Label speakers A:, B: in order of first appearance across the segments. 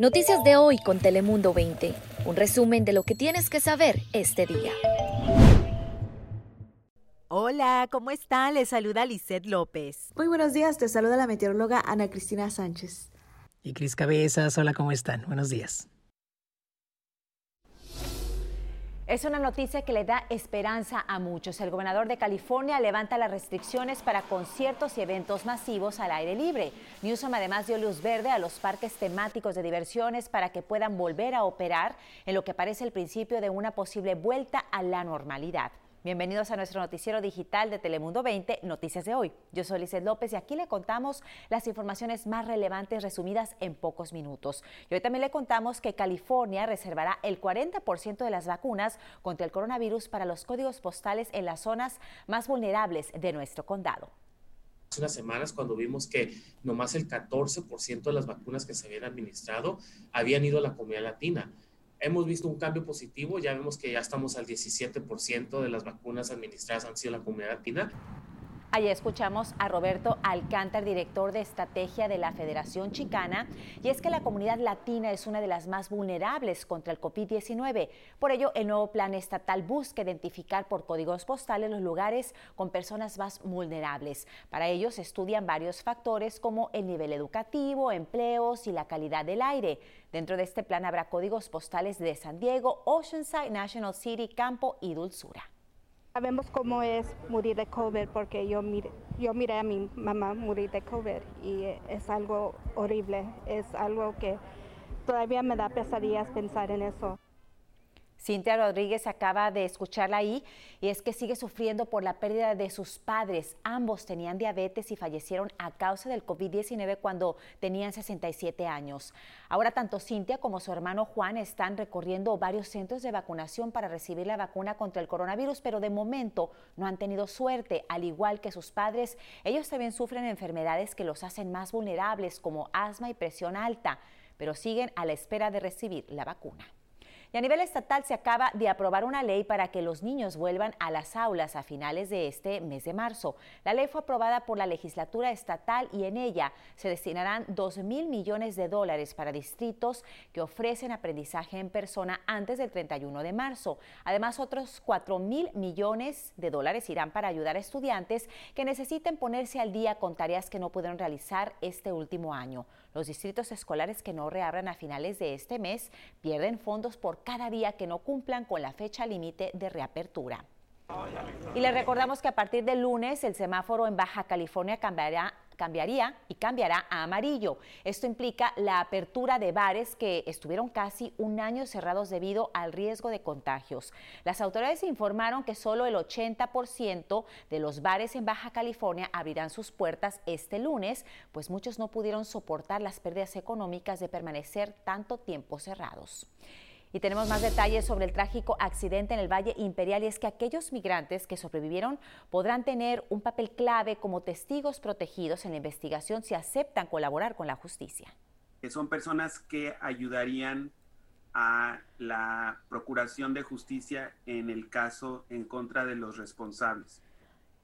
A: Noticias de hoy con Telemundo 20. Un resumen de lo que tienes que saber este día.
B: Hola, ¿cómo están? Les saluda Lisette López.
C: Muy buenos días, te saluda la meteoróloga Ana Cristina Sánchez.
D: Y Cris Cabezas, hola, ¿cómo están? Buenos días.
E: Es una noticia que le da esperanza a muchos. El gobernador de California levanta las restricciones para conciertos y eventos masivos al aire libre. Newsom además dio luz verde a los parques temáticos de diversiones para que puedan volver a operar en lo que parece el principio de una posible vuelta a la normalidad. Bienvenidos a nuestro noticiero digital de Telemundo 20, Noticias de hoy. Yo soy Lizeth López y aquí le contamos las informaciones más relevantes resumidas en pocos minutos. Y hoy también le contamos que California reservará el 40% de las vacunas contra el coronavirus para los códigos postales en las zonas más vulnerables de nuestro condado
F: hace unas semanas cuando vimos que nomás el 14% de las vacunas que se habían administrado habían ido a la comunidad latina hemos visto un cambio positivo, ya vemos que ya estamos al 17% de las vacunas administradas han sido la comunidad latina.
E: Allí escuchamos a Roberto Alcántar, director de estrategia de la Federación Chicana, y es que la comunidad latina es una de las más vulnerables contra el COVID-19. Por ello, el nuevo plan estatal busca identificar por códigos postales los lugares con personas más vulnerables. Para ello, se estudian varios factores como el nivel educativo, empleos y la calidad del aire. Dentro de este plan habrá códigos postales de San Diego, Oceanside, National City, Campo y Dulzura.
G: Sabemos cómo es morir de COVID porque yo miré, yo miré a mi mamá morir de COVID y es algo horrible, es algo que todavía me da pesadillas pensar en eso.
E: Cintia Rodríguez acaba de escucharla ahí y es que sigue sufriendo por la pérdida de sus padres. Ambos tenían diabetes y fallecieron a causa del COVID-19 cuando tenían 67 años. Ahora tanto Cintia como su hermano Juan están recorriendo varios centros de vacunación para recibir la vacuna contra el coronavirus, pero de momento no han tenido suerte. Al igual que sus padres, ellos también sufren enfermedades que los hacen más vulnerables como asma y presión alta, pero siguen a la espera de recibir la vacuna. Y a nivel estatal se acaba de aprobar una ley para que los niños vuelvan a las aulas a finales de este mes de marzo. La ley fue aprobada por la legislatura estatal y en ella se destinarán 2 mil millones de dólares para distritos que ofrecen aprendizaje en persona antes del 31 de marzo. Además, otros 4 mil millones de dólares irán para ayudar a estudiantes que necesiten ponerse al día con tareas que no pudieron realizar este último año. Los distritos escolares que no reabran a finales de este mes pierden fondos por cada día que no cumplan con la fecha límite de reapertura. Y le recordamos que a partir del lunes el semáforo en Baja California cambiará cambiaría y cambiará a amarillo. Esto implica la apertura de bares que estuvieron casi un año cerrados debido al riesgo de contagios. Las autoridades informaron que solo el 80% de los bares en Baja California abrirán sus puertas este lunes, pues muchos no pudieron soportar las pérdidas económicas de permanecer tanto tiempo cerrados. Y tenemos más detalles sobre el trágico accidente en el Valle Imperial y es que aquellos migrantes que sobrevivieron podrán tener un papel clave como testigos protegidos en la investigación si aceptan colaborar con la justicia.
H: Son personas que ayudarían a la procuración de justicia en el caso en contra de los responsables.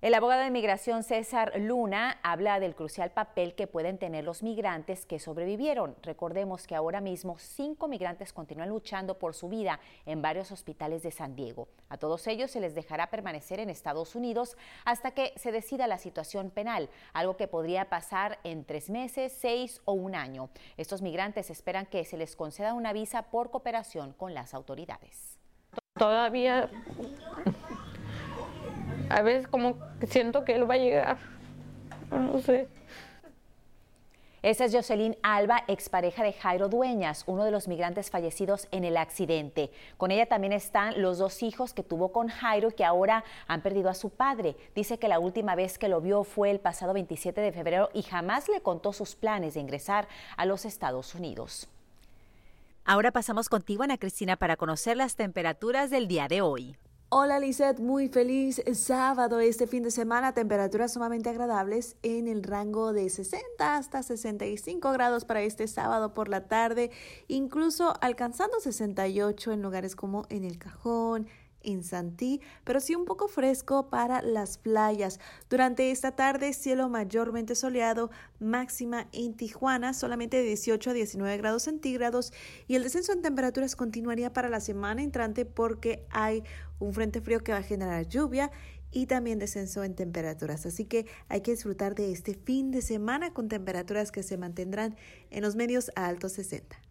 E: El abogado de migración César Luna habla del crucial papel que pueden tener los migrantes que sobrevivieron. Recordemos que ahora mismo cinco migrantes continúan luchando por su vida en varios hospitales de San Diego. A todos ellos se les dejará permanecer en Estados Unidos hasta que se decida la situación penal, algo que podría pasar en tres meses, seis o un año. Estos migrantes esperan que se les conceda una visa por cooperación con las autoridades.
I: Todavía a veces como siento que él va a llegar, no sé.
E: Esa es Jocelyn Alba, expareja de Jairo Dueñas, uno de los migrantes fallecidos en el accidente. Con ella también están los dos hijos que tuvo con Jairo que ahora han perdido a su padre. Dice que la última vez que lo vio fue el pasado 27 de febrero y jamás le contó sus planes de ingresar a los Estados Unidos. Ahora pasamos contigo, Ana Cristina, para conocer las temperaturas del día de hoy.
C: Hola Lizeth, muy feliz sábado este fin de semana, temperaturas sumamente agradables en el rango de 60 hasta 65 grados para este sábado por la tarde, incluso alcanzando 68 en lugares como en El Cajón, en Santí, pero sí un poco fresco para las playas. Durante esta tarde, cielo mayormente soleado, máxima en Tijuana, solamente de 18 a 19 grados centígrados, y el descenso en temperaturas continuaría para la semana entrante porque hay un frente frío que va a generar lluvia y también descenso en temperaturas. Así que hay que disfrutar de este fin de semana con temperaturas que se mantendrán en los medios a altos 60.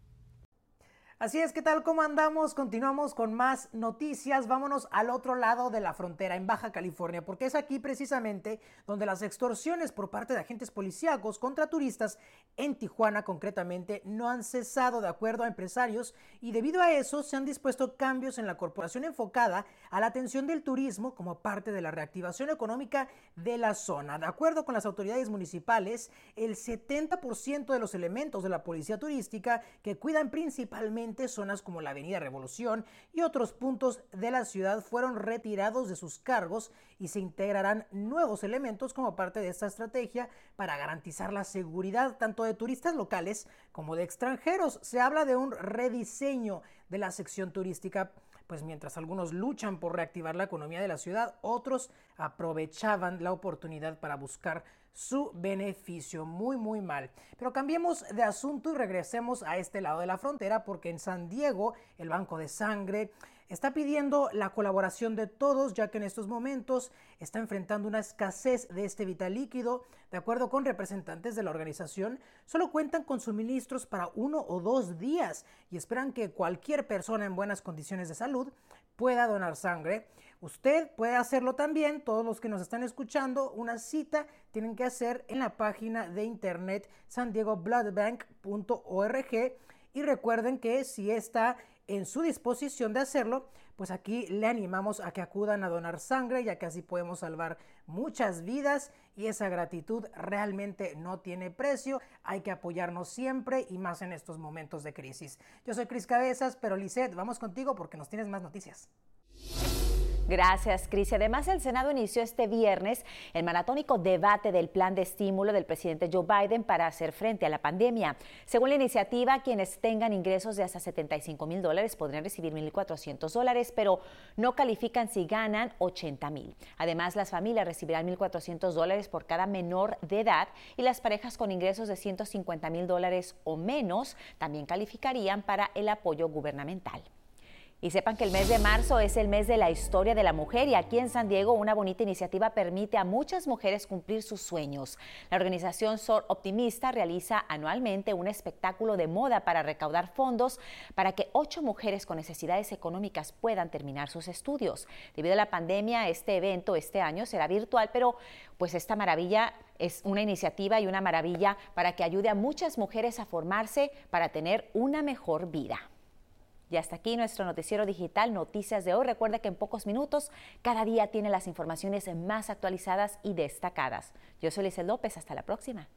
D: Así es, ¿qué tal? ¿Cómo andamos? Continuamos con más noticias. Vámonos al otro lado de la frontera, en Baja California, porque es aquí precisamente donde las extorsiones por parte de agentes policíacos contra turistas en Tijuana concretamente no han cesado de acuerdo a empresarios y debido a eso se han dispuesto cambios en la corporación enfocada a la atención del turismo como parte de la reactivación económica de la zona. De acuerdo con las autoridades municipales, el 70% de los elementos de la policía turística que cuidan principalmente zonas como la Avenida Revolución y otros puntos de la ciudad fueron retirados de sus cargos y se integrarán nuevos elementos como parte de esta estrategia para garantizar la seguridad tanto de turistas locales como de extranjeros. Se habla de un rediseño de la sección turística pues mientras algunos luchan por reactivar la economía de la ciudad, otros aprovechaban la oportunidad para buscar su beneficio. Muy, muy mal. Pero cambiemos de asunto y regresemos a este lado de la frontera porque en San Diego el Banco de Sangre está pidiendo la colaboración de todos ya que en estos momentos está enfrentando una escasez de este vital líquido. De acuerdo con representantes de la organización, solo cuentan con suministros para uno o dos días y esperan que cualquier persona en buenas condiciones de salud pueda donar sangre. Usted puede hacerlo también, todos los que nos están escuchando, una cita tienen que hacer en la página de internet sandiegobloodbank.org y recuerden que si está en su disposición de hacerlo, pues aquí le animamos a que acudan a donar sangre, ya que así podemos salvar muchas vidas y esa gratitud realmente no tiene precio. Hay que apoyarnos siempre y más en estos momentos de crisis. Yo soy Cris Cabezas, pero Lisette, vamos contigo porque nos tienes más noticias.
E: Gracias, Cris. Además, el Senado inició este viernes el maratónico debate del plan de estímulo del presidente Joe Biden para hacer frente a la pandemia. Según la iniciativa, quienes tengan ingresos de hasta 75 mil dólares podrán recibir 1.400 dólares, pero no califican si ganan 80 mil. Además, las familias recibirán 1.400 dólares por cada menor de edad y las parejas con ingresos de 150 mil dólares o menos también calificarían para el apoyo gubernamental. Y sepan que el mes de marzo es el mes de la historia de la mujer y aquí en San Diego una bonita iniciativa permite a muchas mujeres cumplir sus sueños. La organización SOR Optimista realiza anualmente un espectáculo de moda para recaudar fondos para que ocho mujeres con necesidades económicas puedan terminar sus estudios. Debido a la pandemia, este evento este año será virtual, pero pues esta maravilla es una iniciativa y una maravilla para que ayude a muchas mujeres a formarse para tener una mejor vida. Y hasta aquí nuestro noticiero digital Noticias de hoy. Recuerda que en pocos minutos cada día tiene las informaciones más actualizadas y destacadas. Yo soy Lizel López, hasta la próxima.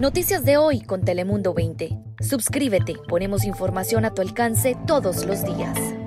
A: Noticias de hoy con Telemundo 20. Suscríbete, ponemos información a tu alcance todos los días.